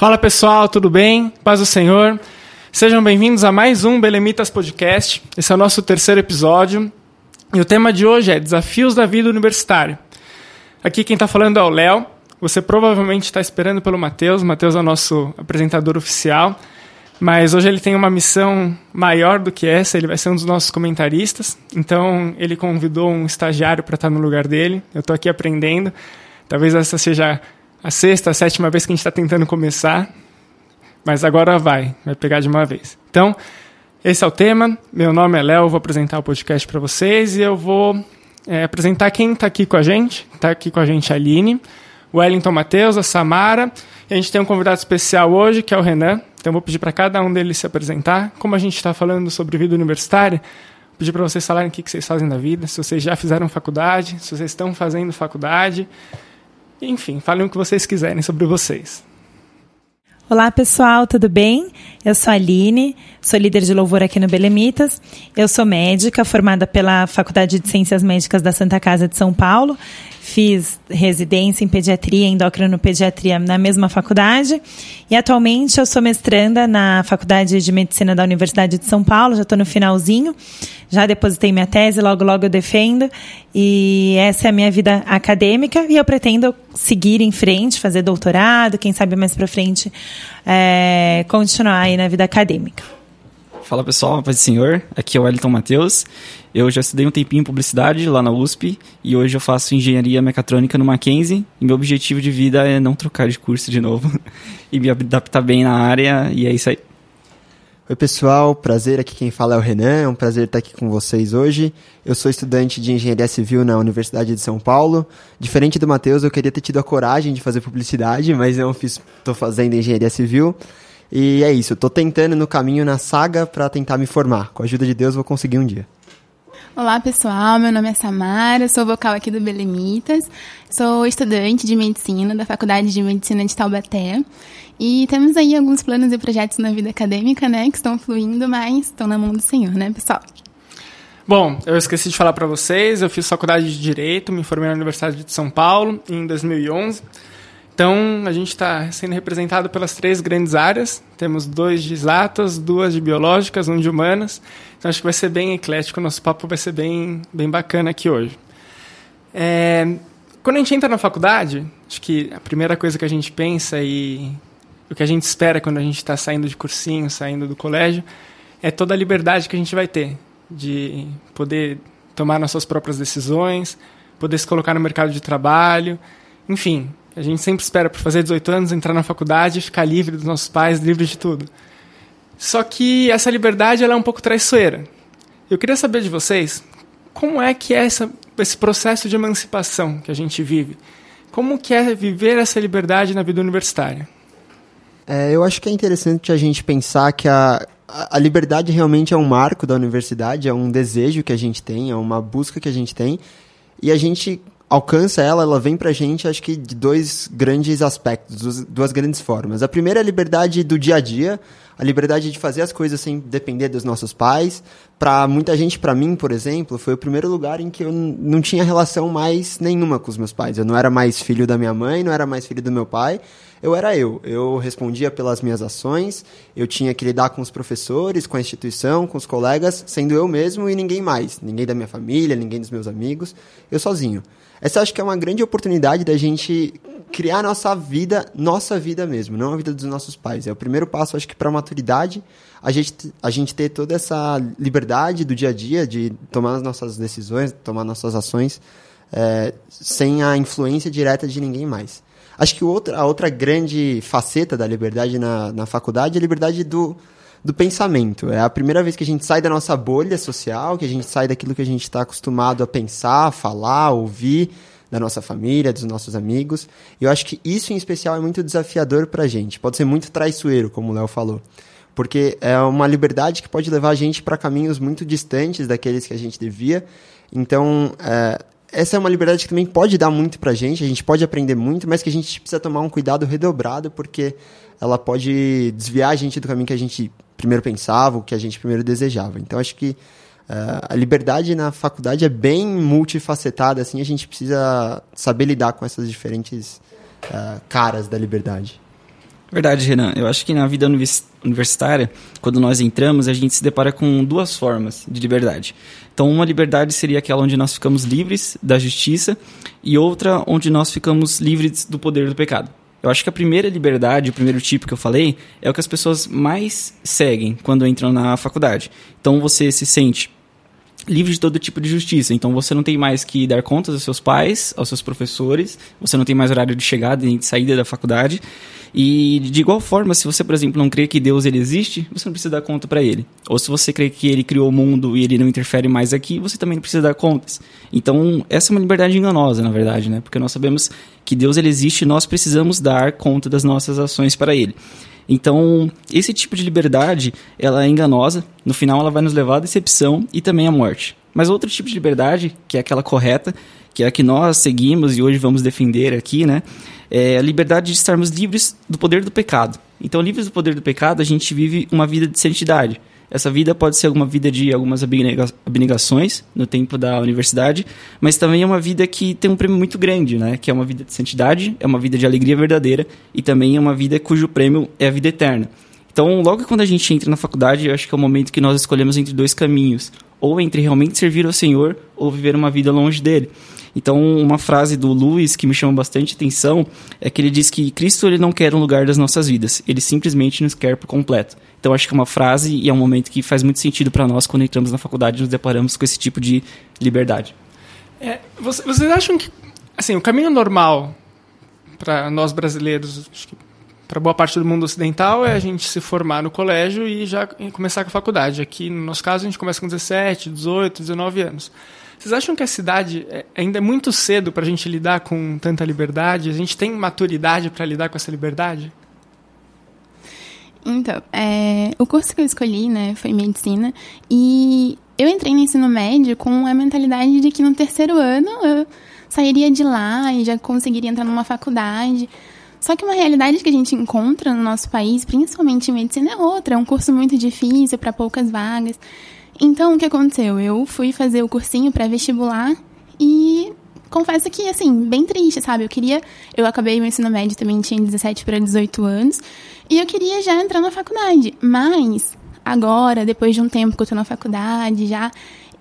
Fala pessoal, tudo bem? Paz do Senhor. Sejam bem-vindos a mais um Belemitas Podcast. Esse é o nosso terceiro episódio e o tema de hoje é Desafios da Vida Universitária. Aqui quem está falando é o Léo. Você provavelmente está esperando pelo Matheus. Matheus é o nosso apresentador oficial. Mas hoje ele tem uma missão maior do que essa, ele vai ser um dos nossos comentaristas. Então ele convidou um estagiário para estar no lugar dele. Eu estou aqui aprendendo. Talvez essa seja a sexta, a sétima vez que a gente está tentando começar. Mas agora vai, vai pegar de uma vez. Então, esse é o tema. Meu nome é Léo, vou apresentar o podcast para vocês e eu vou é, apresentar quem está aqui com a gente. Está aqui com a gente a Aline, Wellington Matheus, a Samara. E a gente tem um convidado especial hoje, que é o Renan. Então, vou pedir para cada um deles se apresentar. Como a gente está falando sobre vida universitária, vou pedir para vocês falarem o que vocês fazem da vida, se vocês já fizeram faculdade, se vocês estão fazendo faculdade. Enfim, falem o que vocês quiserem sobre vocês. Olá pessoal, tudo bem? Eu sou a Aline, sou líder de louvor aqui no Belemitas. Eu sou médica, formada pela Faculdade de Ciências Médicas da Santa Casa de São Paulo. Fiz residência em pediatria, endocrinopediatria na mesma faculdade. E atualmente eu sou mestranda na Faculdade de Medicina da Universidade de São Paulo, já estou no finalzinho. Já depositei minha tese, logo logo eu defendo. E essa é a minha vida acadêmica e eu pretendo seguir em frente, fazer doutorado, quem sabe mais para frente é, continuar aí na vida acadêmica. Fala pessoal, paz do senhor, aqui é o Wellington Matheus. Eu já estudei um tempinho em publicidade lá na USP e hoje eu faço engenharia mecatrônica no Mackenzie e meu objetivo de vida é não trocar de curso de novo e me adaptar bem na área e é isso aí. Oi pessoal, prazer, aqui quem fala é o Renan, é um prazer estar aqui com vocês hoje. Eu sou estudante de Engenharia Civil na Universidade de São Paulo. Diferente do Matheus, eu queria ter tido a coragem de fazer publicidade, mas não fiz, estou fazendo Engenharia Civil. E é isso, estou tentando no caminho, na saga, para tentar me formar. Com a ajuda de Deus, vou conseguir um dia. Olá pessoal, meu nome é Samara, sou vocal aqui do Belemitas, sou estudante de medicina da Faculdade de Medicina de Taubaté e temos aí alguns planos e projetos na vida acadêmica, né, que estão fluindo, mas estão na mão do Senhor, né, pessoal? Bom, eu esqueci de falar para vocês, eu fiz faculdade de Direito, me formei na Universidade de São Paulo em 2011. Então, a gente está sendo representado pelas três grandes áreas. Temos dois de exatas, duas de biológicas, um de humanas. Então, acho que vai ser bem eclético, o nosso papo vai ser bem, bem bacana aqui hoje. É, quando a gente entra na faculdade, acho que a primeira coisa que a gente pensa e o que a gente espera quando a gente está saindo de cursinho, saindo do colégio, é toda a liberdade que a gente vai ter de poder tomar nossas próprias decisões, poder se colocar no mercado de trabalho, enfim, a gente sempre espera por fazer 18 anos, entrar na faculdade, ficar livre dos nossos pais, livre de tudo. Só que essa liberdade ela é um pouco traiçoeira. Eu queria saber de vocês como é que é essa, esse processo de emancipação que a gente vive. Como que é viver essa liberdade na vida universitária? É, eu acho que é interessante a gente pensar que a, a liberdade realmente é um marco da universidade, é um desejo que a gente tem, é uma busca que a gente tem. E a gente alcança ela, ela vem pra gente, acho que de dois grandes aspectos, duas grandes formas. A primeira é a liberdade do dia a dia, a liberdade de fazer as coisas sem depender dos nossos pais. Para muita gente, para mim, por exemplo, foi o primeiro lugar em que eu não tinha relação mais nenhuma com os meus pais. Eu não era mais filho da minha mãe, não era mais filho do meu pai. Eu era eu. Eu respondia pelas minhas ações, eu tinha que lidar com os professores, com a instituição, com os colegas, sendo eu mesmo e ninguém mais. Ninguém da minha família, ninguém dos meus amigos, eu sozinho. Essa acho que é uma grande oportunidade da gente criar nossa vida, nossa vida mesmo, não a vida dos nossos pais. É o primeiro passo, acho que, para a maturidade, a gente, a gente ter toda essa liberdade do dia a dia, de tomar as nossas decisões, tomar nossas ações, é, sem a influência direta de ninguém mais. Acho que outra, a outra grande faceta da liberdade na, na faculdade é a liberdade do, do pensamento. É a primeira vez que a gente sai da nossa bolha social, que a gente sai daquilo que a gente está acostumado a pensar, falar, ouvir da nossa família, dos nossos amigos. E eu acho que isso em especial é muito desafiador para a gente. Pode ser muito traiçoeiro, como o Léo falou. Porque é uma liberdade que pode levar a gente para caminhos muito distantes daqueles que a gente devia. Então, é, essa é uma liberdade que também pode dar muito para a gente, a gente pode aprender muito, mas que a gente precisa tomar um cuidado redobrado, porque ela pode desviar a gente do caminho que a gente primeiro pensava, o que a gente primeiro desejava. Então acho que uh, a liberdade na faculdade é bem multifacetada, assim, a gente precisa saber lidar com essas diferentes uh, caras da liberdade. Verdade, Renan. Eu acho que na vida universitária, quando nós entramos, a gente se depara com duas formas de liberdade. Então, uma liberdade seria aquela onde nós ficamos livres da justiça e outra onde nós ficamos livres do poder do pecado. Eu acho que a primeira liberdade, o primeiro tipo que eu falei, é o que as pessoas mais seguem quando entram na faculdade. Então, você se sente livre de todo tipo de justiça. Então você não tem mais que dar contas aos seus pais, aos seus professores, você não tem mais horário de chegada e de saída da faculdade. E de igual forma, se você, por exemplo, não crê que Deus ele existe, você não precisa dar conta para ele. Ou se você crê que ele criou o mundo e ele não interfere mais aqui, você também não precisa dar contas. Então, essa é uma liberdade enganosa, na verdade, né? Porque nós sabemos que Deus ele existe e nós precisamos dar conta das nossas ações para ele. Então, esse tipo de liberdade, ela é enganosa, no final ela vai nos levar à decepção e também à morte. Mas outro tipo de liberdade, que é aquela correta, que é a que nós seguimos e hoje vamos defender aqui, né? É a liberdade de estarmos livres do poder do pecado. Então, livres do poder do pecado, a gente vive uma vida de santidade. Essa vida pode ser uma vida de algumas abnegações no tempo da universidade, mas também é uma vida que tem um prêmio muito grande, né? Que é uma vida de santidade, é uma vida de alegria verdadeira e também é uma vida cujo prêmio é a vida eterna. Então, logo quando a gente entra na faculdade, eu acho que é o momento que nós escolhemos entre dois caminhos, ou entre realmente servir ao Senhor ou viver uma vida longe dele. Então, uma frase do Lewis que me chama bastante atenção é que ele diz que Cristo ele não quer um lugar das nossas vidas, ele simplesmente nos quer por completo. Então, acho que é uma frase e é um momento que faz muito sentido para nós quando entramos na faculdade e nos deparamos com esse tipo de liberdade. É, vocês acham que assim, o caminho normal para nós brasileiros, para boa parte do mundo ocidental, é a gente se formar no colégio e já começar com a faculdade. Aqui, no nosso caso, a gente começa com 17, 18, 19 anos. Vocês acham que a cidade é, ainda é muito cedo para a gente lidar com tanta liberdade? A gente tem maturidade para lidar com essa liberdade? Então, é, o curso que eu escolhi, né, foi medicina e eu entrei no ensino médio com a mentalidade de que no terceiro ano eu sairia de lá e já conseguiria entrar numa faculdade. Só que uma realidade que a gente encontra no nosso país, principalmente em medicina, é outra. É um curso muito difícil para poucas vagas. Então, o que aconteceu? Eu fui fazer o cursinho pré-vestibular e confesso que, assim, bem triste, sabe? Eu queria. Eu acabei o ensino médio também, tinha 17 para 18 anos, e eu queria já entrar na faculdade. Mas, agora, depois de um tempo que eu tô na faculdade já,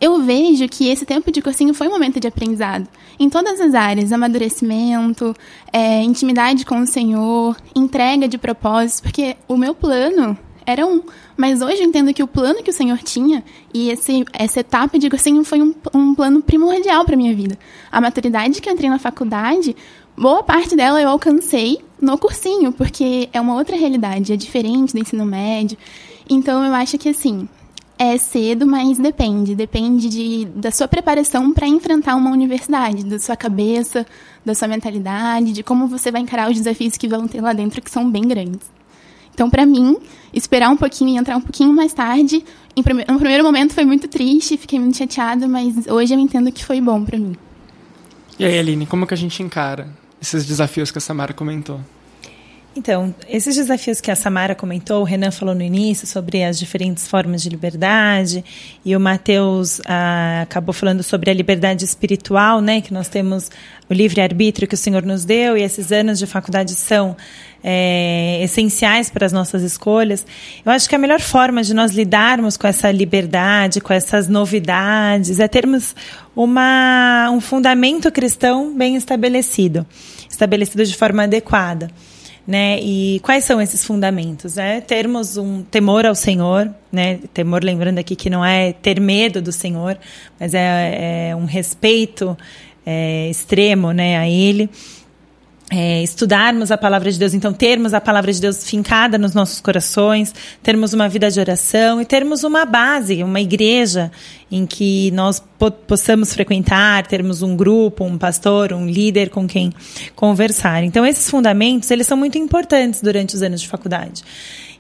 eu vejo que esse tempo de cursinho foi um momento de aprendizado. Em todas as áreas, amadurecimento, é, intimidade com o Senhor, entrega de propósitos, porque o meu plano era um. Mas hoje eu entendo que o plano que o Senhor tinha e esse, essa etapa de cursinho foi um, um plano primordial para minha vida. A maturidade que eu entrei na faculdade, boa parte dela eu alcancei no cursinho, porque é uma outra realidade, é diferente do ensino médio. Então eu acho que assim, é cedo, mas depende. Depende de, da sua preparação para enfrentar uma universidade, da sua cabeça, da sua mentalidade, de como você vai encarar os desafios que vão ter lá dentro, que são bem grandes. Então, para mim, esperar um pouquinho e entrar um pouquinho mais tarde, em prime no primeiro momento foi muito triste, fiquei muito chateada, mas hoje eu entendo que foi bom para mim. E aí, Aline, como que a gente encara esses desafios que a Samara comentou? Então, esses desafios que a Samara comentou, o Renan falou no início sobre as diferentes formas de liberdade, e o Matheus ah, acabou falando sobre a liberdade espiritual, né? Que nós temos o livre-arbítrio que o Senhor nos deu, e esses anos de faculdade são é, essenciais para as nossas escolhas. Eu acho que a melhor forma de nós lidarmos com essa liberdade, com essas novidades, é termos uma, um fundamento cristão bem estabelecido estabelecido de forma adequada. Né? E quais são esses fundamentos? É termos um temor ao Senhor, né? Temor, lembrando aqui que não é ter medo do Senhor, mas é, é um respeito é, extremo, né, a Ele é, estudarmos a palavra de Deus, então termos a palavra de Deus fincada nos nossos corações, termos uma vida de oração e termos uma base, uma igreja em que nós po possamos frequentar, termos um grupo, um pastor, um líder com quem conversar. Então esses fundamentos, eles são muito importantes durante os anos de faculdade.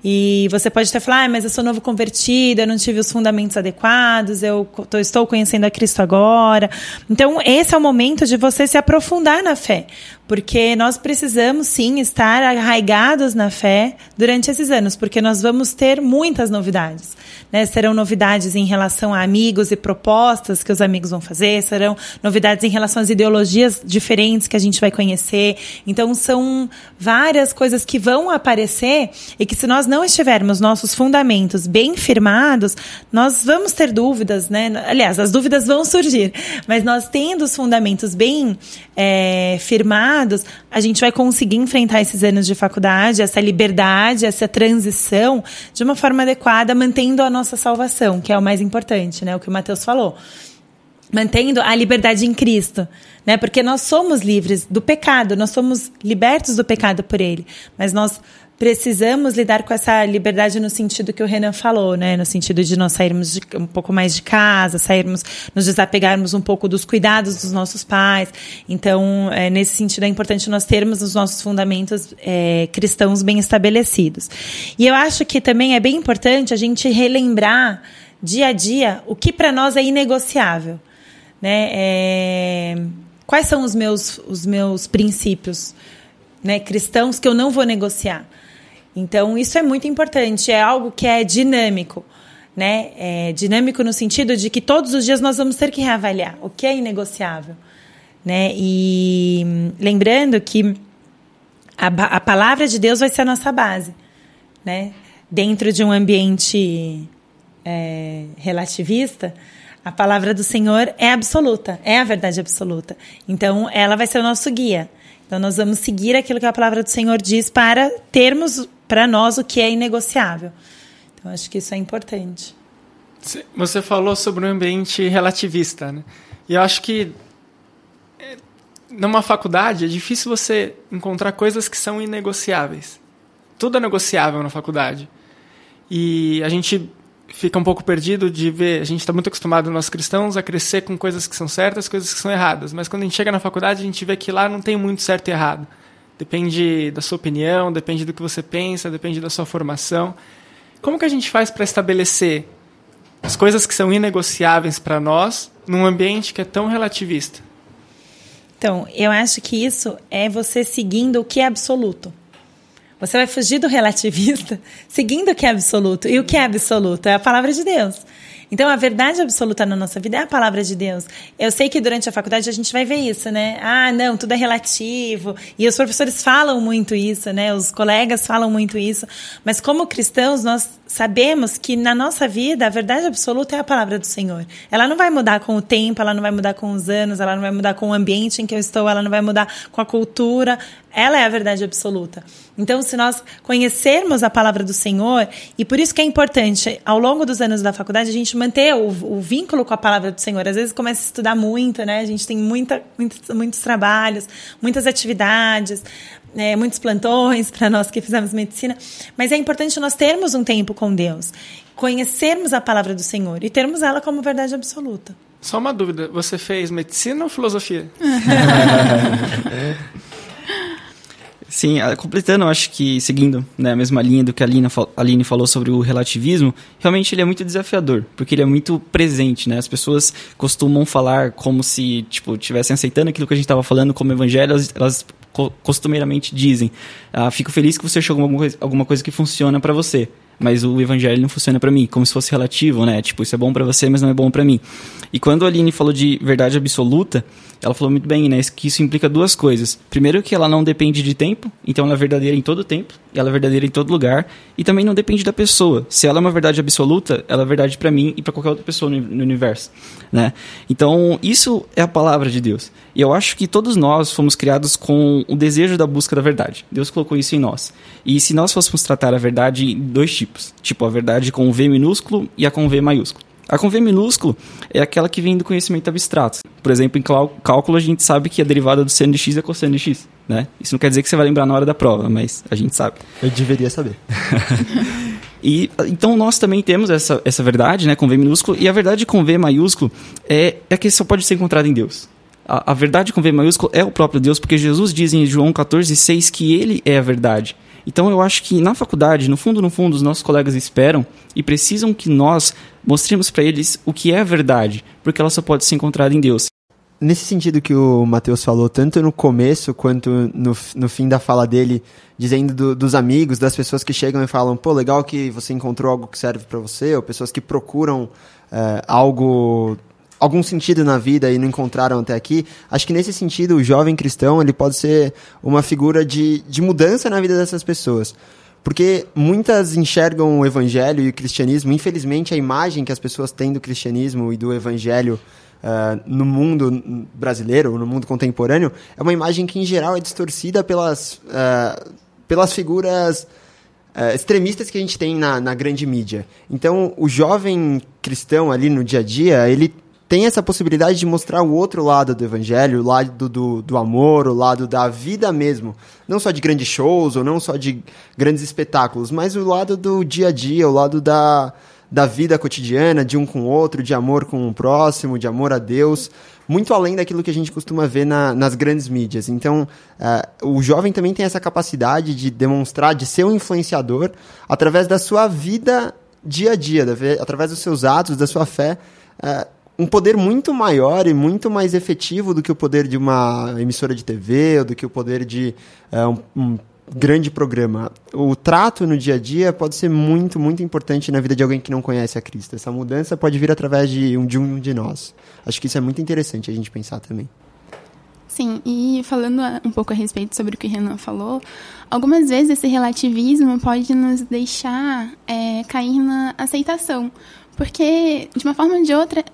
E você pode até falar, ah, mas eu sou novo convertido, eu não tive os fundamentos adequados, eu tô, estou conhecendo a Cristo agora. Então, esse é o momento de você se aprofundar na fé. Porque nós precisamos, sim, estar arraigados na fé durante esses anos, porque nós vamos ter muitas novidades. Né? Serão novidades em relação a amigos e propostas que os amigos vão fazer, serão novidades em relação às ideologias diferentes que a gente vai conhecer. Então, são várias coisas que vão aparecer e que, se nós não estivermos nossos fundamentos bem firmados, nós vamos ter dúvidas, né? Aliás, as dúvidas vão surgir, mas nós tendo os fundamentos bem é, firmados, a gente vai conseguir enfrentar esses anos de faculdade, essa liberdade, essa transição de uma forma adequada, mantendo a nossa salvação, que é o mais importante, né? O que o Mateus falou. Mantendo a liberdade em Cristo, né? Porque nós somos livres do pecado, nós somos libertos do pecado por Ele, mas nós precisamos lidar com essa liberdade no sentido que o Renan falou, né? No sentido de nós sairmos de, um pouco mais de casa, sairmos, nos desapegarmos um pouco dos cuidados dos nossos pais. Então, é, nesse sentido, é importante nós termos os nossos fundamentos é, cristãos bem estabelecidos. E eu acho que também é bem importante a gente relembrar dia a dia o que para nós é inegociável, né? É, quais são os meus, os meus princípios? Né, cristãos que eu não vou negociar. Então, isso é muito importante, é algo que é dinâmico. Né? É dinâmico no sentido de que todos os dias nós vamos ter que reavaliar o que é inegociável. Né? E lembrando que a, a palavra de Deus vai ser a nossa base. Né? Dentro de um ambiente é, relativista, a palavra do Senhor é absoluta, é a verdade absoluta. Então, ela vai ser o nosso guia. Então, nós vamos seguir aquilo que a palavra do Senhor diz para termos para nós o que é inegociável. Então, acho que isso é importante. Você falou sobre um ambiente relativista, né? E eu acho que é, numa faculdade é difícil você encontrar coisas que são inegociáveis. Tudo é negociável na faculdade. E a gente fica um pouco perdido de ver. A gente está muito acostumado, nós cristãos, a crescer com coisas que são certas, coisas que são erradas. Mas quando a gente chega na faculdade, a gente vê que lá não tem muito certo e errado. Depende da sua opinião, depende do que você pensa, depende da sua formação. Como que a gente faz para estabelecer as coisas que são inegociáveis para nós num ambiente que é tão relativista? Então, eu acho que isso é você seguindo o que é absoluto. Você vai fugir do relativista seguindo o que é absoluto. E o que é absoluto? É a palavra de Deus. Então, a verdade absoluta na nossa vida é a palavra de Deus. Eu sei que durante a faculdade a gente vai ver isso, né? Ah, não, tudo é relativo. E os professores falam muito isso, né? Os colegas falam muito isso. Mas como cristãos, nós sabemos que na nossa vida a verdade absoluta é a palavra do Senhor. Ela não vai mudar com o tempo, ela não vai mudar com os anos, ela não vai mudar com o ambiente em que eu estou, ela não vai mudar com a cultura. Ela é a verdade absoluta. Então, se nós conhecermos a palavra do Senhor, e por isso que é importante, ao longo dos anos da faculdade, a gente manter o, o vínculo com a palavra do Senhor. Às vezes começa a estudar muito, né? A gente tem muita, muitos, muitos trabalhos, muitas atividades, é, muitos plantões para nós que fizemos medicina. Mas é importante nós termos um tempo com Deus, conhecermos a palavra do Senhor e termos ela como verdade absoluta. Só uma dúvida: você fez medicina ou filosofia? Sim, completando, acho que seguindo né, a mesma linha do que a Aline, a falou sobre o relativismo, realmente ele é muito desafiador, porque ele é muito presente, né? As pessoas costumam falar como se, tipo, estivessem aceitando aquilo que a gente estava falando como evangelho, elas, elas costumeiramente dizem, ah, fico feliz que você achou alguma coisa, alguma coisa que funciona para você mas o evangelho não funciona para mim, como se fosse relativo, né? Tipo, isso é bom para você, mas não é bom para mim. E quando a Aline falou de verdade absoluta, ela falou muito bem, né? Que isso implica duas coisas. Primeiro, que ela não depende de tempo, então ela é verdadeira em todo tempo, e ela é verdadeira em todo lugar, e também não depende da pessoa. Se ela é uma verdade absoluta, ela é verdade para mim e para qualquer outra pessoa no, universo, né? Então, isso é a palavra de Deus. E eu acho que todos nós fomos criados com o desejo da busca da verdade. Deus colocou isso em nós. E se nós fôssemos tratar a verdade em dois tipos, tipo a verdade com V minúsculo e a com V maiúsculo. A com V minúsculo é aquela que vem do conhecimento abstrato. Por exemplo, em cálculo a gente sabe que a derivada do seno de x é cosseno de x, né? Isso não quer dizer que você vai lembrar na hora da prova, mas a gente sabe. Eu deveria saber. e então nós também temos essa, essa verdade, né, com V minúsculo, e a verdade com V maiúsculo é, é que só pode ser encontrada em Deus. A, a verdade com V maiúsculo é o próprio Deus, porque Jesus diz em João 14,6 que ele é a verdade. Então eu acho que na faculdade, no fundo, no fundo, os nossos colegas esperam e precisam que nós mostremos para eles o que é a verdade, porque ela só pode ser encontrada em Deus. Nesse sentido que o Matheus falou, tanto no começo quanto no, no fim da fala dele, dizendo do, dos amigos, das pessoas que chegam e falam, pô, legal que você encontrou algo que serve para você, ou pessoas que procuram é, algo algum sentido na vida e não encontraram até aqui, acho que nesse sentido o jovem cristão ele pode ser uma figura de, de mudança na vida dessas pessoas. Porque muitas enxergam o evangelho e o cristianismo, infelizmente a imagem que as pessoas têm do cristianismo e do evangelho uh, no mundo brasileiro, no mundo contemporâneo, é uma imagem que em geral é distorcida pelas, uh, pelas figuras uh, extremistas que a gente tem na, na grande mídia. Então, o jovem cristão ali no dia a dia, ele tem essa possibilidade de mostrar o outro lado do evangelho, o lado do, do amor, o lado da vida mesmo. Não só de grandes shows, ou não só de grandes espetáculos, mas o lado do dia a dia, o lado da, da vida cotidiana, de um com o outro, de amor com o próximo, de amor a Deus, muito além daquilo que a gente costuma ver na, nas grandes mídias. Então, uh, o jovem também tem essa capacidade de demonstrar, de ser um influenciador através da sua vida dia a dia, através dos seus atos, da sua fé. Uh, um poder muito maior e muito mais efetivo do que o poder de uma emissora de TV ou do que o poder de é, um, um grande programa. O trato no dia a dia pode ser muito, muito importante na vida de alguém que não conhece a Cristo. Essa mudança pode vir através de um de, um de nós. Acho que isso é muito interessante a gente pensar também. Sim, e falando um pouco a respeito sobre o que o Renan falou, algumas vezes esse relativismo pode nos deixar é, cair na aceitação. Porque, de uma forma ou de outra,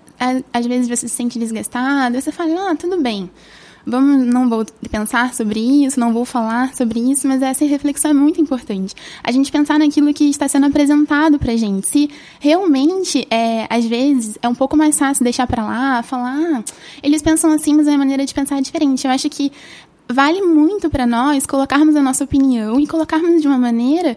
às vezes você se sente desgastado, você fala, ah, tudo bem, vamos, não vou pensar sobre isso, não vou falar sobre isso, mas essa reflexão é muito importante. A gente pensar naquilo que está sendo apresentado pra gente. Se realmente, é, às vezes, é um pouco mais fácil deixar para lá, falar, ah, eles pensam assim, mas a minha maneira de pensar é diferente. Eu acho que vale muito para nós colocarmos a nossa opinião e colocarmos de uma maneira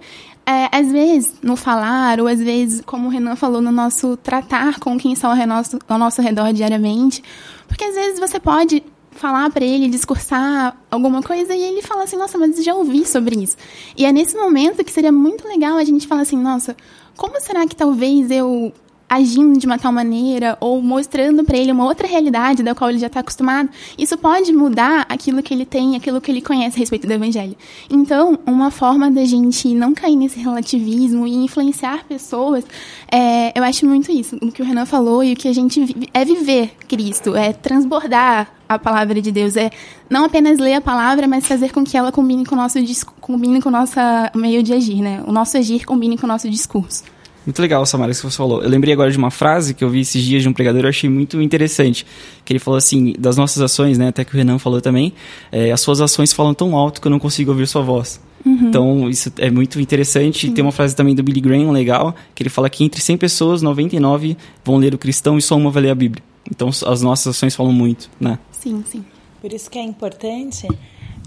é, às vezes, no falar, ou às vezes, como o Renan falou, no nosso tratar com quem está ao nosso, ao nosso redor diariamente. Porque às vezes você pode falar para ele, discursar alguma coisa e ele fala assim: Nossa, mas já ouvi sobre isso. E é nesse momento que seria muito legal a gente falar assim: Nossa, como será que talvez eu agindo de uma tal maneira ou mostrando para ele uma outra realidade da qual ele já está acostumado, isso pode mudar aquilo que ele tem, aquilo que ele conhece a respeito do evangelho. Então, uma forma da gente não cair nesse relativismo e influenciar pessoas, é, eu acho muito isso, o que o Renan falou e o que a gente vive, é viver Cristo, é transbordar a palavra de Deus, é não apenas ler a palavra, mas fazer com que ela combine com o nosso combine com o nosso meio de agir, né? O nosso agir combine com o nosso discurso. Muito legal, Samara, isso que você falou. Eu lembrei agora de uma frase que eu vi esses dias de um pregador, eu achei muito interessante. Que ele falou assim, das nossas ações, né, até que o Renan falou também, é, as suas ações falam tão alto que eu não consigo ouvir sua voz. Uhum. Então, isso é muito interessante. Sim. Tem uma frase também do Billy Graham legal, que ele fala que entre 100 pessoas, 99 vão ler o cristão e só uma vai ler a Bíblia. Então, as nossas ações falam muito, né? Sim, sim. Por isso que é importante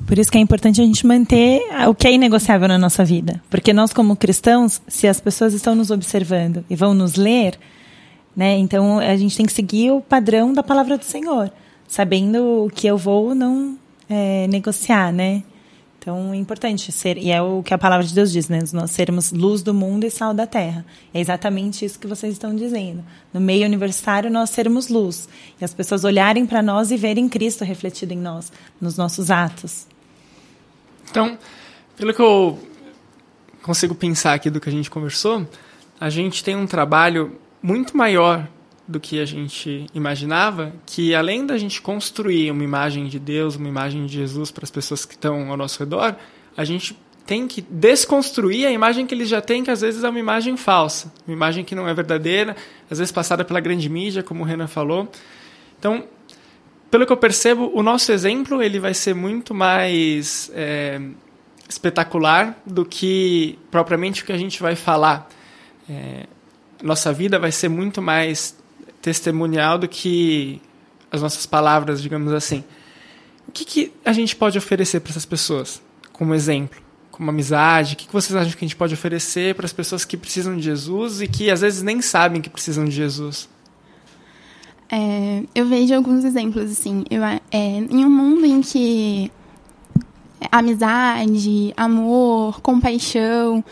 por isso que é importante a gente manter o que é inegociável na nossa vida. Porque nós, como cristãos, se as pessoas estão nos observando e vão nos ler, né, então a gente tem que seguir o padrão da palavra do Senhor, sabendo o que eu vou não é, negociar, né? Então é importante ser, e é o que a palavra de Deus diz, né? Nós sermos luz do mundo e sal da terra. É exatamente isso que vocês estão dizendo. No meio universitário, nós sermos luz. E as pessoas olharem para nós e verem Cristo refletido em nós, nos nossos atos. Então, pelo que eu consigo pensar aqui do que a gente conversou, a gente tem um trabalho muito maior do que a gente imaginava, que além da gente construir uma imagem de Deus, uma imagem de Jesus para as pessoas que estão ao nosso redor, a gente tem que desconstruir a imagem que eles já têm, que às vezes é uma imagem falsa, uma imagem que não é verdadeira, às vezes passada pela grande mídia, como o Renan falou. Então, pelo que eu percebo, o nosso exemplo ele vai ser muito mais é, espetacular do que propriamente o que a gente vai falar. É, nossa vida vai ser muito mais testemunial do que as nossas palavras, digamos assim. O que, que a gente pode oferecer para essas pessoas, como exemplo? Como amizade? O que, que vocês acham que a gente pode oferecer para as pessoas que precisam de Jesus e que às vezes nem sabem que precisam de Jesus? É, eu vejo alguns exemplos, assim. Eu, é, em um mundo em que amizade, amor, compaixão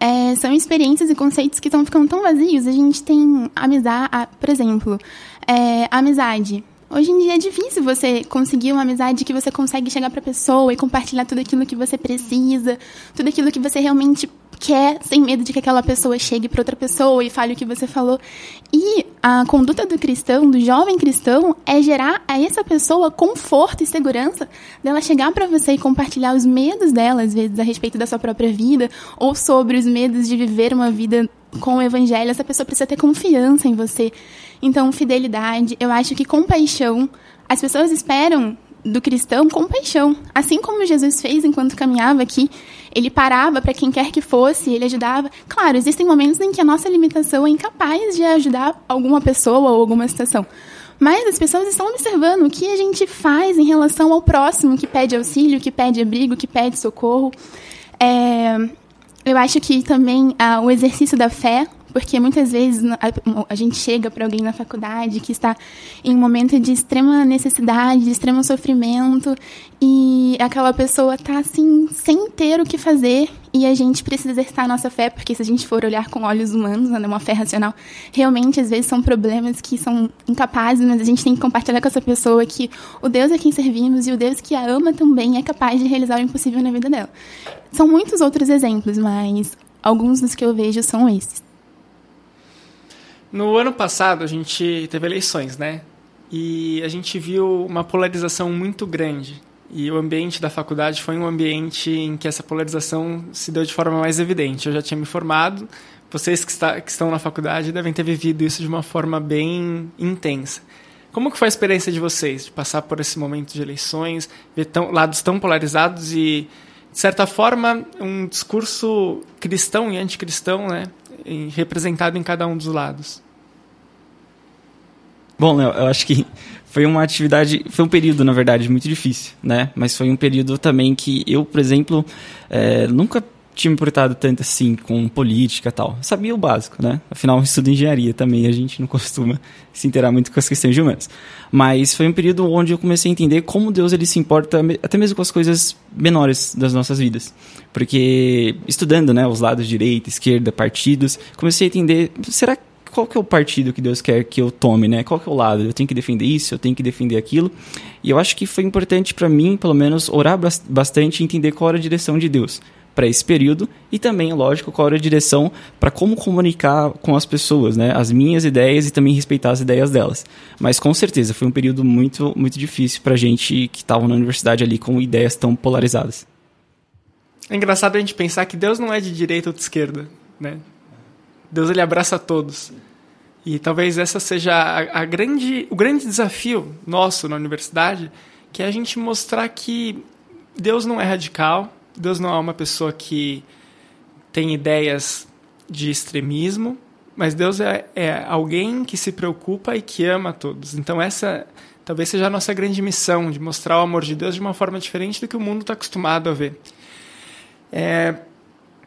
é, são experiências e conceitos que estão ficando tão vazios. A gente tem amizade, por exemplo, é, amizade. Hoje em dia é difícil você conseguir uma amizade que você consegue chegar para a pessoa e compartilhar tudo aquilo que você precisa, tudo aquilo que você realmente quer, sem medo de que aquela pessoa chegue para outra pessoa e fale o que você falou. E a conduta do cristão, do jovem cristão, é gerar a essa pessoa conforto e segurança dela chegar para você e compartilhar os medos dela, às vezes, a respeito da sua própria vida, ou sobre os medos de viver uma vida com o evangelho. Essa pessoa precisa ter confiança em você. Então, fidelidade, eu acho que compaixão. As pessoas esperam do cristão compaixão. Assim como Jesus fez enquanto caminhava aqui, ele parava para quem quer que fosse, ele ajudava. Claro, existem momentos em que a nossa limitação é incapaz de ajudar alguma pessoa ou alguma situação. Mas as pessoas estão observando o que a gente faz em relação ao próximo que pede auxílio, que pede abrigo, que pede socorro. É, eu acho que também ah, o exercício da fé, porque muitas vezes a, gente chega para alguém na faculdade que está em um momento de extrema necessidade, de extremo sofrimento, e aquela pessoa está assim, sem ter o que fazer, e a gente precisa exercitar a nossa fé, porque se a gente for olhar com olhos humanos, né, uma fé racional, realmente às vezes são problemas que são incapazes, mas a gente tem que compartilhar com essa pessoa que o Deus a quem servimos e o Deus que a ama também é capaz de realizar o impossível na vida dela. São muitos outros exemplos, mas alguns dos que eu vejo são esses. No ano passado, a gente teve eleições, né? E a gente viu uma polarização muito grande. E o ambiente da faculdade foi um ambiente em que essa polarização se deu de forma mais evidente. Eu já tinha me formado, vocês que, está, que estão na faculdade devem ter vivido isso de uma forma bem intensa. Como que foi a experiência de vocês, de passar por esse momento de eleições, ver tão, lados tão polarizados e, de certa forma, um discurso cristão e anticristão, né, representado em cada um dos lados? Bom, Léo, eu acho que foi uma atividade, foi um período, na verdade, muito difícil, né? Mas foi um período também que eu, por exemplo, é, nunca tinha me importado tanto assim com política e tal. Sabia o básico, né? Afinal, eu estudo engenharia também, a gente não costuma se interar muito com as questões de humanas. Mas foi um período onde eu comecei a entender como Deus ele se importa até mesmo com as coisas menores das nossas vidas. Porque estudando, né, os lados direita, esquerda, partidos, comecei a entender, será que qual que é o partido que Deus quer que eu tome, né? Qual que é o lado? Eu tenho que defender isso, eu tenho que defender aquilo. E eu acho que foi importante para mim, pelo menos, orar bastante e entender qual era a direção de Deus para esse período e também, lógico, qual era a direção para como comunicar com as pessoas, né? As minhas ideias e também respeitar as ideias delas. Mas com certeza foi um período muito, muito difícil para gente que estava na universidade ali com ideias tão polarizadas. É engraçado a gente pensar que Deus não é de direita ou de esquerda, né? Deus ele abraça todos. E talvez essa seja a, a, grande, o grande desafio nosso na universidade, que é a gente mostrar que Deus não é radical, Deus não é uma pessoa que tem ideias de extremismo, mas Deus é, é alguém que se preocupa e que ama todos. Então essa talvez seja a nossa grande missão, de mostrar o amor de Deus de uma forma diferente do que o mundo está acostumado a ver. É,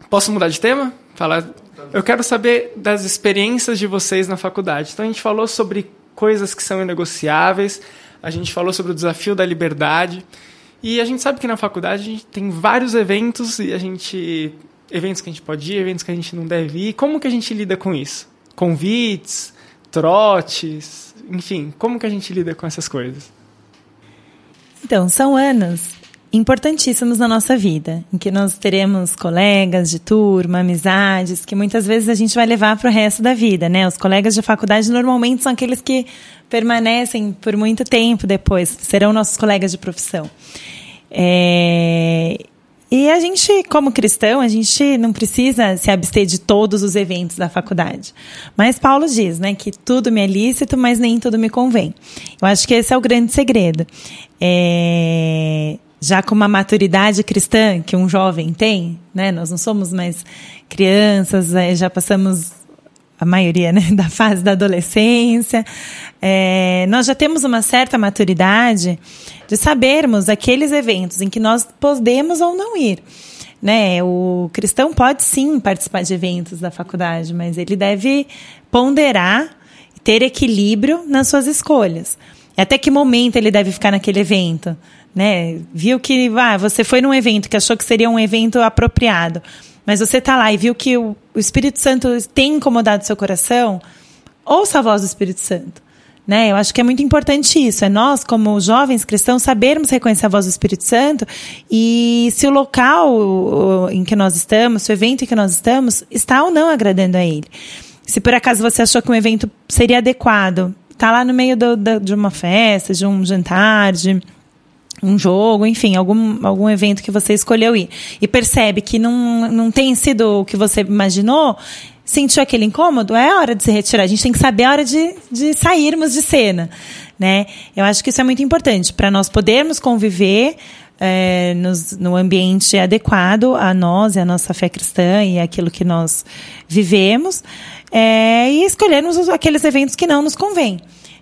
posso mudar de tema? Falar eu quero saber das experiências de vocês na faculdade. Então a gente falou sobre coisas que são inegociáveis, a gente falou sobre o desafio da liberdade. E a gente sabe que na faculdade a gente tem vários eventos e a gente eventos que a gente pode ir, eventos que a gente não deve ir. Como que a gente lida com isso? Convites, trotes, enfim, como que a gente lida com essas coisas? Então, são anos importantíssimos na nossa vida, em que nós teremos colegas de turma, amizades, que muitas vezes a gente vai levar para o resto da vida, né? Os colegas de faculdade normalmente são aqueles que permanecem por muito tempo depois, serão nossos colegas de profissão. É... E a gente, como cristão, a gente não precisa se abster de todos os eventos da faculdade. Mas Paulo diz, né, que tudo me é lícito, mas nem tudo me convém. Eu acho que esse é o grande segredo. É já com uma maturidade cristã que um jovem tem, né? Nós não somos mais crianças, é, já passamos a maioria né, da fase da adolescência. É, nós já temos uma certa maturidade de sabermos aqueles eventos em que nós podemos ou não ir. Né? O cristão pode sim participar de eventos da faculdade, mas ele deve ponderar, ter equilíbrio nas suas escolhas. Até que momento ele deve ficar naquele evento? Né? Viu que ah, você foi num evento que achou que seria um evento apropriado, mas você está lá e viu que o, o Espírito Santo tem incomodado seu coração, ouça a voz do Espírito Santo. Né? Eu acho que é muito importante isso. É nós, como jovens cristãos, sabermos reconhecer a voz do Espírito Santo e se o local em que nós estamos, se o evento em que nós estamos, está ou não agradando a Ele. Se por acaso você achou que um evento seria adequado, tá lá no meio do, do, de uma festa, de um jantar, de um jogo, enfim, algum, algum evento que você escolheu ir e percebe que não, não tem sido o que você imaginou, sentiu aquele incômodo, é hora de se retirar. A gente tem que saber a hora de, de sairmos de cena, né? Eu acho que isso é muito importante para nós podermos conviver é, nos, no ambiente adequado a nós e a nossa fé cristã e aquilo que nós vivemos é, e escolhermos aqueles eventos que não nos convêm.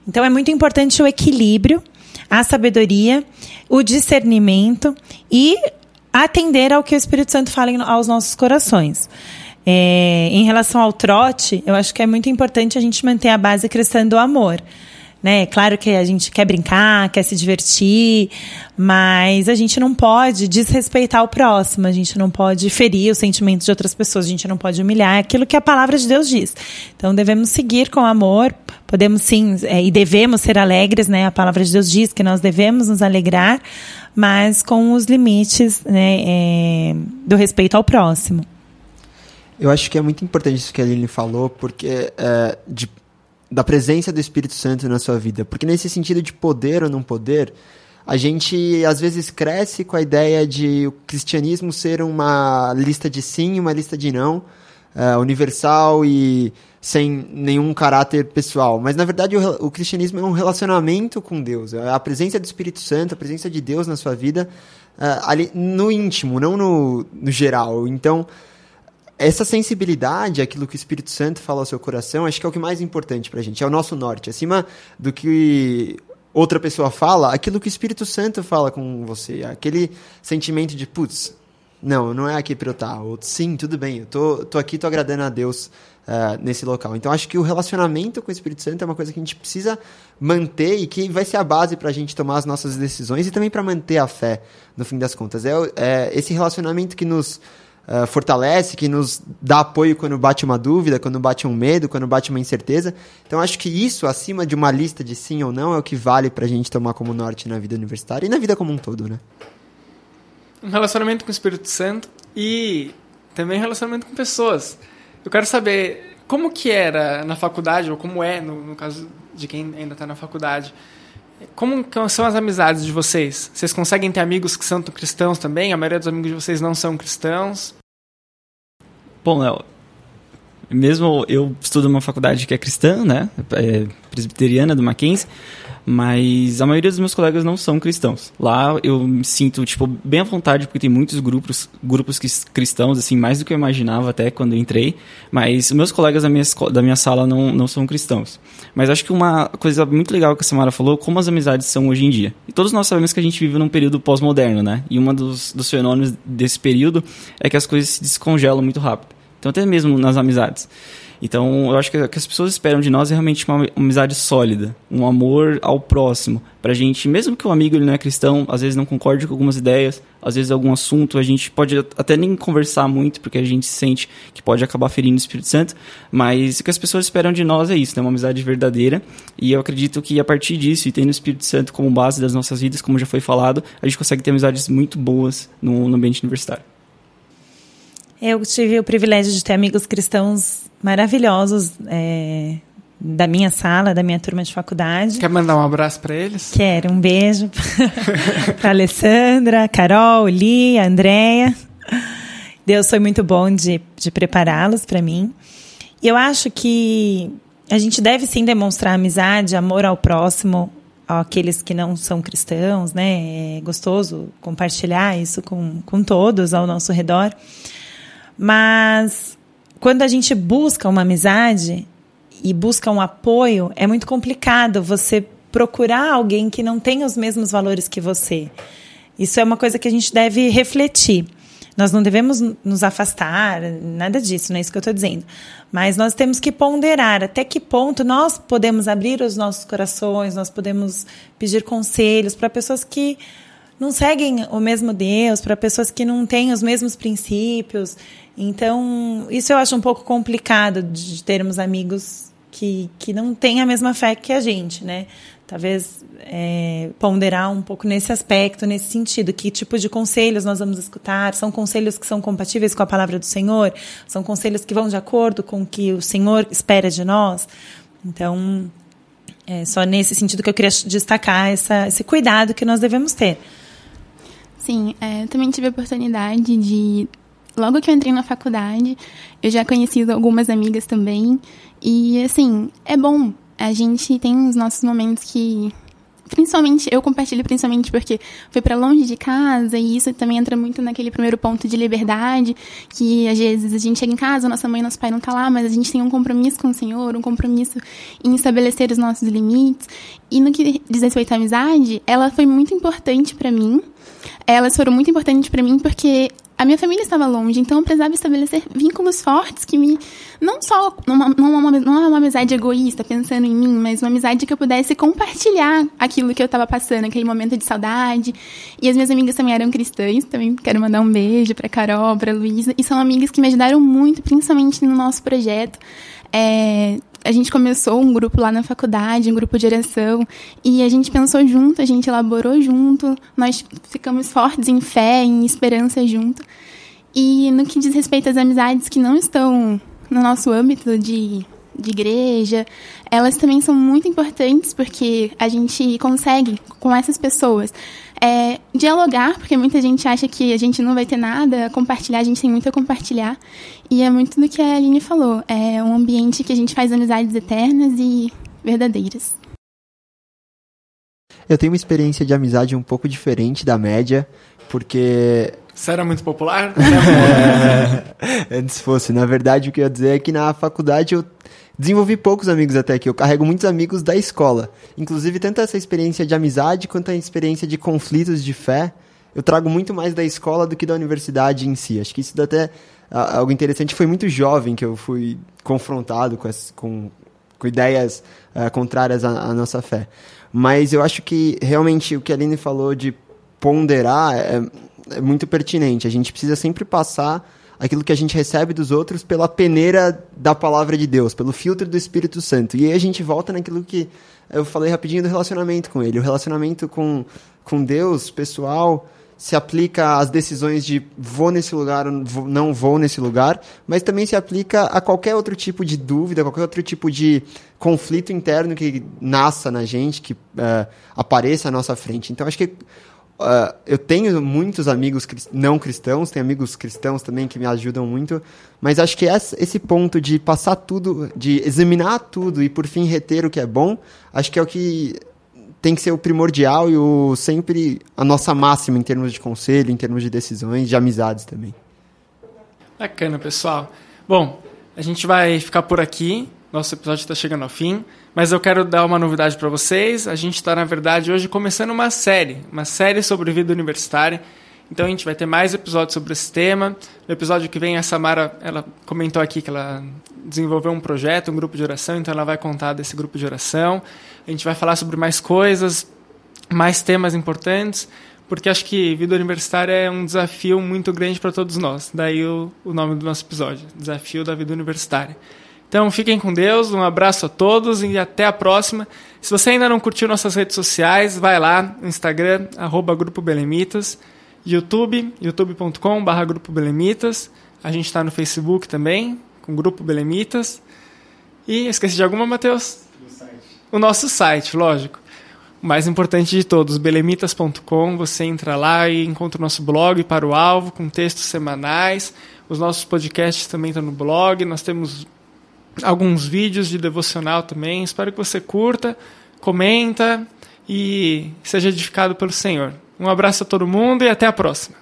Então é muito importante o equilíbrio, a sabedoria, o discernimento e atender ao que o Espírito Santo fala aos nossos corações. É, em relação ao trote, eu acho que é muito importante a gente manter a base cristã do amor. Né? Claro que a gente quer brincar, quer se divertir, mas a gente não pode desrespeitar o próximo, a gente não pode ferir os sentimentos de outras pessoas, a gente não pode humilhar é aquilo que a palavra de Deus diz. Então devemos seguir com amor, podemos sim é, e devemos ser alegres, né? A palavra de Deus diz que nós devemos nos alegrar, mas com os limites né, é, do respeito ao próximo. Eu acho que é muito importante isso que a Aline falou, porque é, de, da presença do Espírito Santo na sua vida. Porque nesse sentido de poder ou não poder, a gente às vezes cresce com a ideia de o cristianismo ser uma lista de sim e uma lista de não, é, universal e sem nenhum caráter pessoal. Mas na verdade o, o, cristianismo é um relacionamento com Deus. É a presença do Espírito Santo, a presença de Deus na sua vida, é, ali no íntimo, não no, no geral. Então essa sensibilidade, aquilo que o Espírito Santo fala ao seu coração, acho que é o que mais importante pra gente, é o nosso norte. Acima do que outra pessoa fala, aquilo que o Espírito Santo fala com você, aquele sentimento de, putz, não, não é aqui para eu estar. Ou, sim, tudo bem, eu tô, tô aqui, tô agradando a Deus uh, nesse local. Então, acho que o relacionamento com o Espírito Santo é uma coisa que a gente precisa manter e que vai ser a base para a gente tomar as nossas decisões e também para manter a fé, no fim das contas. É, é esse relacionamento que nos uh, fortalece, que nos dá apoio quando bate uma dúvida, quando bate um medo, quando bate uma incerteza. Então acho que isso, acima de uma lista de sim ou não, é o que vale para a gente tomar como norte na vida universitária e na vida como um todo, né? Um relacionamento com o Espírito Santo e também relacionamento com pessoas. Eu quero saber como que era na faculdade, ou como é, no, no caso de quem ainda está na faculdade, como são as amizades de vocês? Vocês conseguem ter amigos que são cristãos também? A maioria dos amigos de vocês não são cristãos? Bom, Léo, mesmo eu estudo numa faculdade que é cristã, né? É presbiteriana do Mackenzie, mas a maioria dos meus colegas não são cristãos. Lá eu me sinto tipo bem à vontade porque tem muitos grupos grupos cristãos assim, mais do que eu imaginava até quando eu entrei, mas meus colegas da minha da minha sala não, não são cristãos. Mas acho que uma coisa muito legal que a Samara falou, como as amizades são hoje em dia. E todos nós sabemos que a gente vive num período pós-moderno, né? E um dos, dos fenômenos desse período é que as coisas se descongelam muito rápido. Então, até mesmo nas amizades. Então, eu acho que o que as pessoas esperam de nós é realmente uma, amizade sólida, um amor ao próximo. Pra gente, mesmo que o amigo ele não é cristão, às vezes não concorde com algumas ideias, às vezes algum assunto, a gente pode até nem conversar muito, porque a gente sente que pode acabar ferindo o Espírito Santo, mas o que as pessoas esperam de nós é isso, né? uma amizade verdadeira. E eu acredito que a partir disso, e tendo o Espírito Santo como base das nossas vidas, como já foi falado, a gente consegue ter amizades muito boas no, no ambiente universitário. Eu tive o privilégio de ter amigos cristãos maravilhosos é, da minha sala, da minha turma de faculdade. Quer mandar um abraço para eles? Quero. Um beijo para Alessandra, Carol, Li, Andréia. Deus foi muito bom de, de prepará-los para mim. E eu acho que a gente deve sim demonstrar amizade, amor ao próximo, àqueles que não são cristãos, né? É gostoso compartilhar isso com, com todos ao nosso redor. Mas quando a gente busca uma amizade e busca um apoio, é muito complicado você procurar alguém que não tem os mesmos valores que você. Isso é uma coisa que a gente deve refletir. Nós não devemos nos afastar, nada disso, não é isso que eu estou dizendo. Mas nós temos que ponderar até que ponto nós podemos abrir os nossos corações, nós podemos pedir conselhos para pessoas que não seguem o mesmo Deus, para pessoas que não têm os mesmos princípios. Então, isso eu acho um pouco complicado de termos amigos que, que não têm a mesma fé que a gente, né? talvez é, ponderar um pouco nesse aspecto, nesse sentido, que tipo de conselhos nós vamos escutar? São conselhos que são compatíveis com a palavra do Senhor? São conselhos que vão de acordo com o que o Senhor espera de nós? Então, é só nesse sentido que eu queria destacar essa, esse cuidado que nós devemos ter. Sim, é, eu também tive a oportunidade de. Logo que eu entrei na faculdade, eu já conheci algumas amigas também. E, assim, é bom. A gente tem os nossos momentos que principalmente eu compartilho principalmente porque foi para longe de casa e isso também entra muito naquele primeiro ponto de liberdade que às vezes a gente chega em casa nossa mãe nosso pai não tá lá mas a gente tem um compromisso com o Senhor um compromisso em estabelecer os nossos limites. E no que diz respeito à amizade ela foi muito importante para mim. Elas foram muito importantes para mim porque a minha família estava longe, então eu precisava estabelecer vínculos fortes que me. Não só. Não, não, uma, uma amizade egoísta, pensando em mim, mas uma amizade que eu pudesse compartilhar aquilo que eu estava passando, aquele momento de saudade. E as minhas amigas também eram cristãs, também quero mandar um beijo para Carol, para Luísa. E são amigas que me ajudaram muito, principalmente no nosso projeto. É, a gente começou um grupo lá na faculdade, um grupo de oração, e a gente pensou junto, a gente elaborou junto, nós ficamos fortes em fé, em esperança junto. E no que diz respeito às amizades que não estão no nosso âmbito de, de igreja, elas também são muito importantes porque a gente consegue, com essas pessoas, é, dialogar, porque muita gente acha que a gente não vai ter nada compartilhar, a gente tem muito a compartilhar. E é muito do que a Aline falou. É um ambiente que a gente faz amizades eternas e verdadeiras. Eu tenho uma experiência de amizade um pouco diferente da média, porque. Você era muito popular? é, antes fosse. Na verdade, o que eu ia dizer é que na faculdade eu desenvolvi poucos amigos até aqui. Eu carrego muitos amigos da escola. Inclusive, tanto essa experiência de amizade quanto a experiência de conflitos de fé, eu trago muito mais da escola do que da universidade em si. Acho que isso dá até algo interessante. Foi muito jovem que eu fui confrontado com, essa, com, com ideias uh, contrárias à, à, nossa fé. Mas eu acho que realmente o que a Aline falou de ponderar é, é muito pertinente. A gente precisa sempre passar aquilo que a gente recebe dos outros pela peneira da palavra de Deus, pelo filtro do Espírito Santo. E aí a gente volta naquilo que eu falei rapidinho do relacionamento com ele. O relacionamento com, com Deus, pessoal, se aplica às decisões de vou nesse lugar ou não vou nesse lugar, mas também se aplica a qualquer outro tipo de dúvida, qualquer outro tipo de conflito interno que nasça na gente, que uh, apareça à nossa frente. Então, acho que Uh, eu tenho muitos amigos não cristãos, tenho amigos cristãos também que me ajudam muito, mas acho que esse ponto de passar tudo, de examinar tudo e por fim reter o que é bom, acho que é o que tem que ser o primordial e o sempre a nossa máxima em termos de conselho, em termos de decisões, de amizades também. Bacana, pessoal. Bom, a gente vai ficar por aqui. Nosso episódio está chegando ao fim, mas eu quero dar uma novidade para vocês. A gente está, na verdade, hoje começando uma série, uma série sobre vida universitária. Então a gente vai ter mais episódios sobre esse tema. No episódio que vem, a Samara ela comentou aqui que ela desenvolveu um projeto, um grupo de oração, então ela vai contar desse grupo de oração. A gente vai falar sobre mais coisas, mais temas importantes, porque acho que vida universitária é um desafio muito grande para todos nós. Daí o, o nome do nosso episódio, Desafio da Vida Universitária. Então fiquem com Deus, um abraço a todos e até a próxima. Se você ainda não curtiu nossas redes sociais, vai lá no Instagram, arroba Grupo Belemitas, YouTube, youtube.com.br Grupo Belemitas. A gente está no Facebook também, com Grupo Belemitas. E esqueci de alguma, Matheus? O nosso site, lógico. O mais importante de todos, belemitas.com. Você entra lá e encontra o nosso blog para o alvo, com textos semanais. Os nossos podcasts também estão no blog. Nós temos alguns vídeos de devocional também. Espero que você curta, comenta e seja edificado pelo Senhor. Um abraço a todo mundo e até a próxima.